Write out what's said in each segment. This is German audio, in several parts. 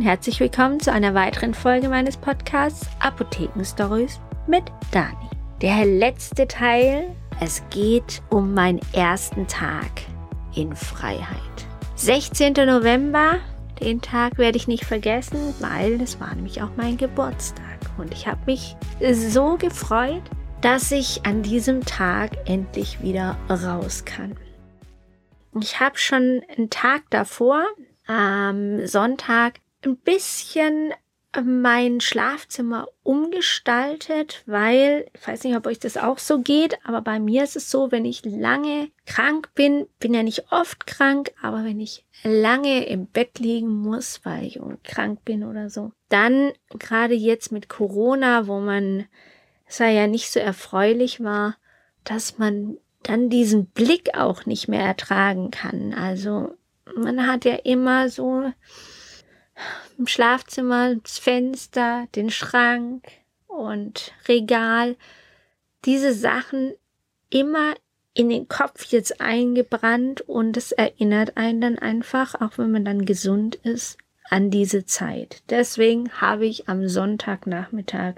Und herzlich willkommen zu einer weiteren Folge meines Podcasts Apotheken Stories mit Dani. Der letzte Teil, es geht um meinen ersten Tag in Freiheit. 16. November, den Tag werde ich nicht vergessen, weil es war nämlich auch mein Geburtstag und ich habe mich so gefreut, dass ich an diesem Tag endlich wieder raus kann. Ich habe schon einen Tag davor, am Sonntag ein bisschen mein Schlafzimmer umgestaltet, weil ich weiß nicht, ob euch das auch so geht, aber bei mir ist es so, wenn ich lange krank bin, bin ja nicht oft krank, aber wenn ich lange im Bett liegen muss, weil ich krank bin oder so, dann gerade jetzt mit Corona, wo man es ja nicht so erfreulich war, dass man dann diesen Blick auch nicht mehr ertragen kann. Also man hat ja immer so im Schlafzimmer das Fenster, den Schrank und Regal, diese Sachen immer in den Kopf jetzt eingebrannt und es erinnert einen dann einfach, auch wenn man dann gesund ist, an diese Zeit. Deswegen habe ich am Sonntagnachmittag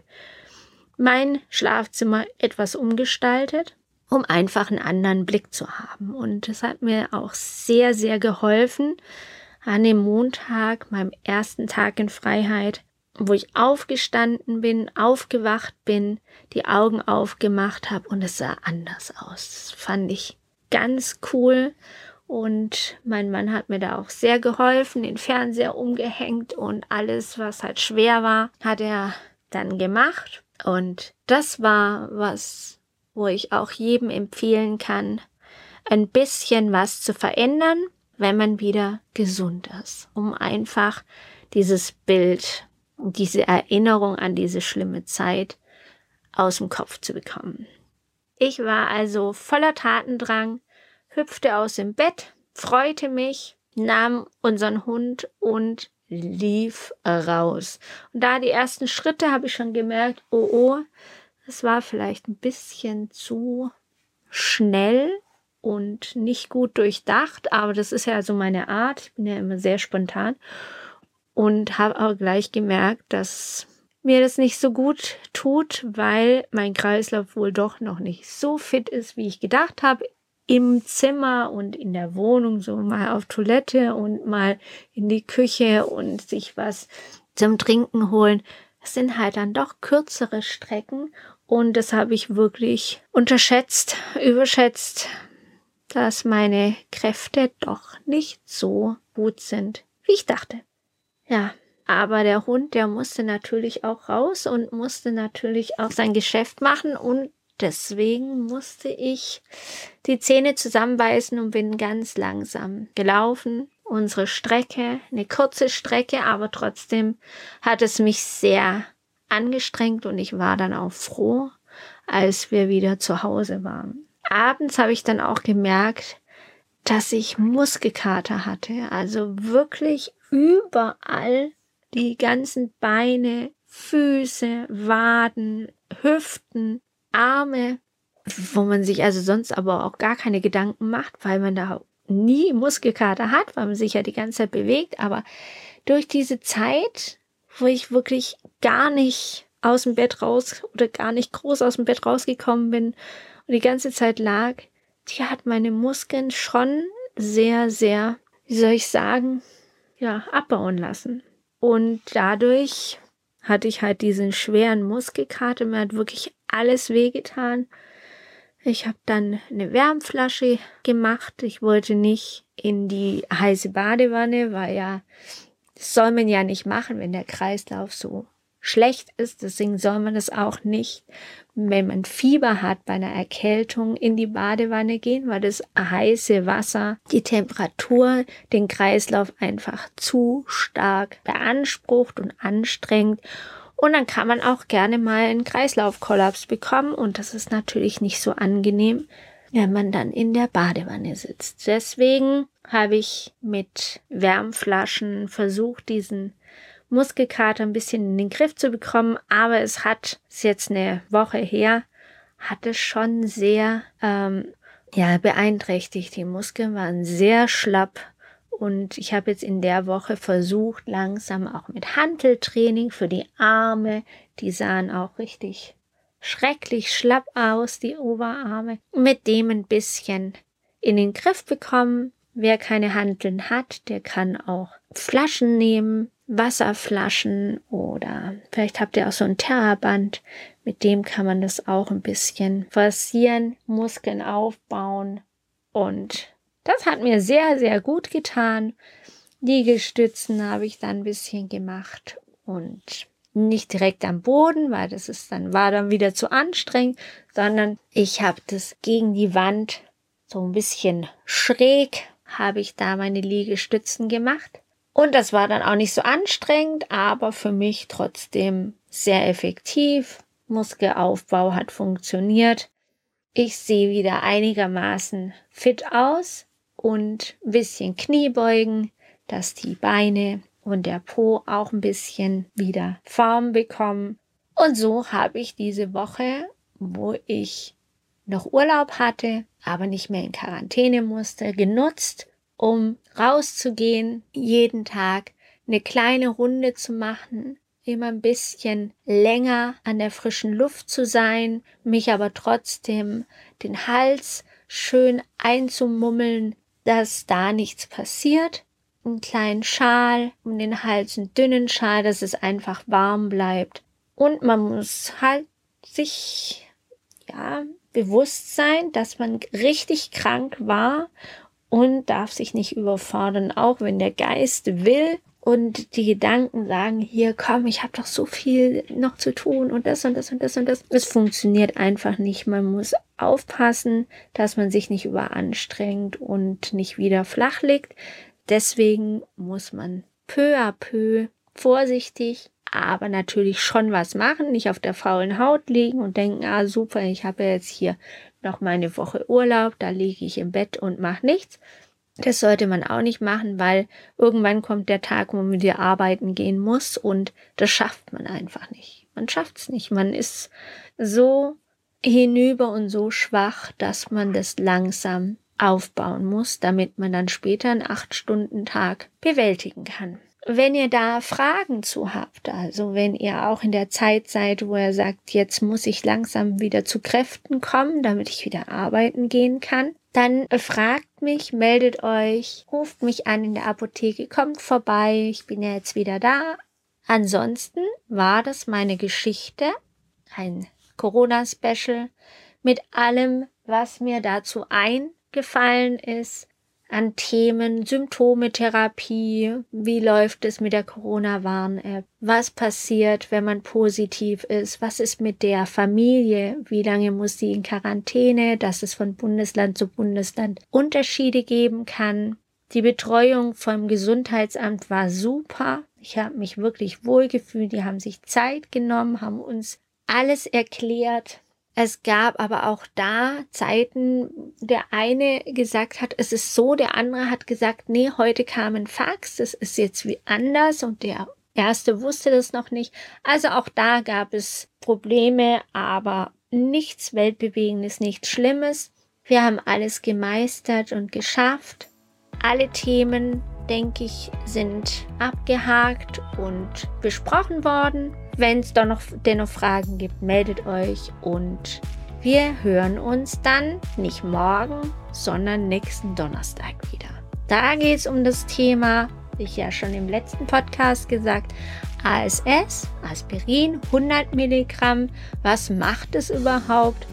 mein Schlafzimmer etwas umgestaltet um einfach einen anderen Blick zu haben. Und das hat mir auch sehr, sehr geholfen an dem Montag, meinem ersten Tag in Freiheit, wo ich aufgestanden bin, aufgewacht bin, die Augen aufgemacht habe und es sah anders aus. Das fand ich ganz cool. Und mein Mann hat mir da auch sehr geholfen, den Fernseher umgehängt und alles, was halt schwer war, hat er dann gemacht. Und das war was wo ich auch jedem empfehlen kann, ein bisschen was zu verändern, wenn man wieder gesund ist, um einfach dieses Bild, diese Erinnerung an diese schlimme Zeit aus dem Kopf zu bekommen. Ich war also voller Tatendrang, hüpfte aus dem Bett, freute mich, nahm unseren Hund und lief raus. Und da die ersten Schritte habe ich schon gemerkt, oh oh, es war vielleicht ein bisschen zu schnell und nicht gut durchdacht, aber das ist ja so meine Art. Ich bin ja immer sehr spontan und habe auch gleich gemerkt, dass mir das nicht so gut tut, weil mein Kreislauf wohl doch noch nicht so fit ist, wie ich gedacht habe. Im Zimmer und in der Wohnung so mal auf Toilette und mal in die Küche und sich was zum Trinken holen. Das sind halt dann doch kürzere Strecken und das habe ich wirklich unterschätzt, überschätzt, dass meine Kräfte doch nicht so gut sind, wie ich dachte. Ja, aber der Hund, der musste natürlich auch raus und musste natürlich auch sein Geschäft machen und deswegen musste ich die Zähne zusammenbeißen und bin ganz langsam gelaufen. Unsere Strecke, eine kurze Strecke, aber trotzdem hat es mich sehr angestrengt und ich war dann auch froh, als wir wieder zu Hause waren. Abends habe ich dann auch gemerkt, dass ich Muskelkater hatte. Also wirklich überall die ganzen Beine, Füße, Waden, Hüften, Arme, wo man sich also sonst aber auch gar keine Gedanken macht, weil man da nie Muskelkater hat, weil man sich ja die ganze Zeit bewegt. Aber durch diese Zeit wo ich wirklich gar nicht aus dem Bett raus oder gar nicht groß aus dem Bett rausgekommen bin die ganze Zeit lag, die hat meine Muskeln schon sehr, sehr, wie soll ich sagen, ja, abbauen lassen. Und dadurch hatte ich halt diesen schweren Muskelkater, mir hat wirklich alles wehgetan. Ich habe dann eine Wärmflasche gemacht. Ich wollte nicht in die heiße Badewanne, weil ja das soll man ja nicht machen, wenn der Kreislauf so schlecht ist. Deswegen soll man es auch nicht, wenn man Fieber hat, bei einer Erkältung in die Badewanne gehen, weil das heiße Wasser die Temperatur, den Kreislauf einfach zu stark beansprucht und anstrengt. Und dann kann man auch gerne mal einen Kreislaufkollaps bekommen und das ist natürlich nicht so angenehm, wenn man dann in der Badewanne sitzt. Deswegen habe ich mit Wärmflaschen versucht, diesen Muskelkater ein bisschen in den Griff zu bekommen, aber es hat, ist jetzt eine Woche her, hat es schon sehr ähm, ja, beeinträchtigt. Die Muskeln waren sehr schlapp Und ich habe jetzt in der Woche versucht, langsam auch mit Hanteltraining für die Arme. Die sahen auch richtig schrecklich schlapp aus, die Oberarme. Mit dem ein bisschen in den Griff bekommen. Wer keine Hanteln hat, der kann auch Flaschen nehmen, Wasserflaschen oder vielleicht habt ihr auch so ein Terraband. Mit dem kann man das auch ein bisschen forcieren, Muskeln aufbauen und das hat mir sehr, sehr gut getan. Liegestützen habe ich dann ein bisschen gemacht und nicht direkt am Boden, weil das ist dann, war dann wieder zu anstrengend, sondern ich habe das gegen die Wand so ein bisschen schräg habe ich da meine Liegestützen gemacht. Und das war dann auch nicht so anstrengend, aber für mich trotzdem sehr effektiv. Muskelaufbau hat funktioniert. Ich sehe wieder einigermaßen fit aus und ein bisschen Kniebeugen, dass die Beine und der Po auch ein bisschen wieder Form bekommen. Und so habe ich diese Woche, wo ich noch Urlaub hatte, aber nicht mehr in Quarantäne musste, genutzt, um rauszugehen, jeden Tag eine kleine Runde zu machen, immer ein bisschen länger an der frischen Luft zu sein, mich aber trotzdem den Hals schön einzumummeln, dass da nichts passiert. Einen kleinen Schal um den Hals, einen dünnen Schal, dass es einfach warm bleibt. Und man muss halt sich, ja, bewusst sein, dass man richtig krank war und darf sich nicht überfordern, auch wenn der Geist will und die Gedanken sagen, hier komm, ich habe doch so viel noch zu tun und das und das und das und das. Es funktioniert einfach nicht. Man muss aufpassen, dass man sich nicht überanstrengt und nicht wieder flach liegt. Deswegen muss man peu à peu vorsichtig, aber natürlich schon was machen, nicht auf der faulen Haut liegen und denken, ah super, ich habe jetzt hier noch meine Woche Urlaub, da liege ich im Bett und mache nichts, das sollte man auch nicht machen, weil irgendwann kommt der Tag, wo man wieder arbeiten gehen muss und das schafft man einfach nicht. Man schafft's nicht. Man ist so hinüber und so schwach, dass man das langsam aufbauen muss, damit man dann später einen acht Stunden Tag bewältigen kann. Wenn ihr da Fragen zu habt, also wenn ihr auch in der Zeit seid, wo ihr sagt, jetzt muss ich langsam wieder zu Kräften kommen, damit ich wieder arbeiten gehen kann, dann fragt mich, meldet euch, ruft mich an in der Apotheke, kommt vorbei, ich bin ja jetzt wieder da. Ansonsten war das meine Geschichte, ein Corona-Special mit allem, was mir dazu eingefallen ist, an Themen, Symptome, Therapie, wie läuft es mit der Corona-Warn-App, was passiert, wenn man positiv ist, was ist mit der Familie, wie lange muss sie in Quarantäne, dass es von Bundesland zu Bundesland Unterschiede geben kann. Die Betreuung vom Gesundheitsamt war super. Ich habe mich wirklich wohlgefühlt. Die haben sich Zeit genommen, haben uns alles erklärt, es gab aber auch da Zeiten, der eine gesagt hat, es ist so, der andere hat gesagt, nee, heute kam ein Fax, das ist jetzt wie anders und der erste wusste das noch nicht. Also auch da gab es Probleme, aber nichts Weltbewegendes, nichts Schlimmes. Wir haben alles gemeistert und geschafft. Alle Themen, denke ich, sind abgehakt und besprochen worden. Wenn es doch noch dennoch Fragen gibt, meldet euch und wir hören uns dann nicht morgen, sondern nächsten Donnerstag wieder. Da geht es um das Thema, wie ich ja schon im letzten Podcast gesagt, ASS, Aspirin, 100 Milligramm. Was macht es überhaupt?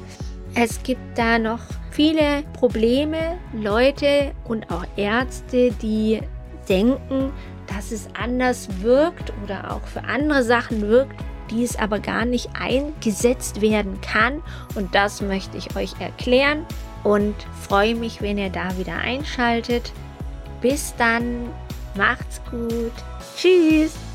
Es gibt da noch viele Probleme, Leute und auch Ärzte, die denken, dass es anders wirkt oder auch für andere Sachen wirkt, die es aber gar nicht eingesetzt werden kann. Und das möchte ich euch erklären und freue mich, wenn ihr da wieder einschaltet. Bis dann, macht's gut. Tschüss.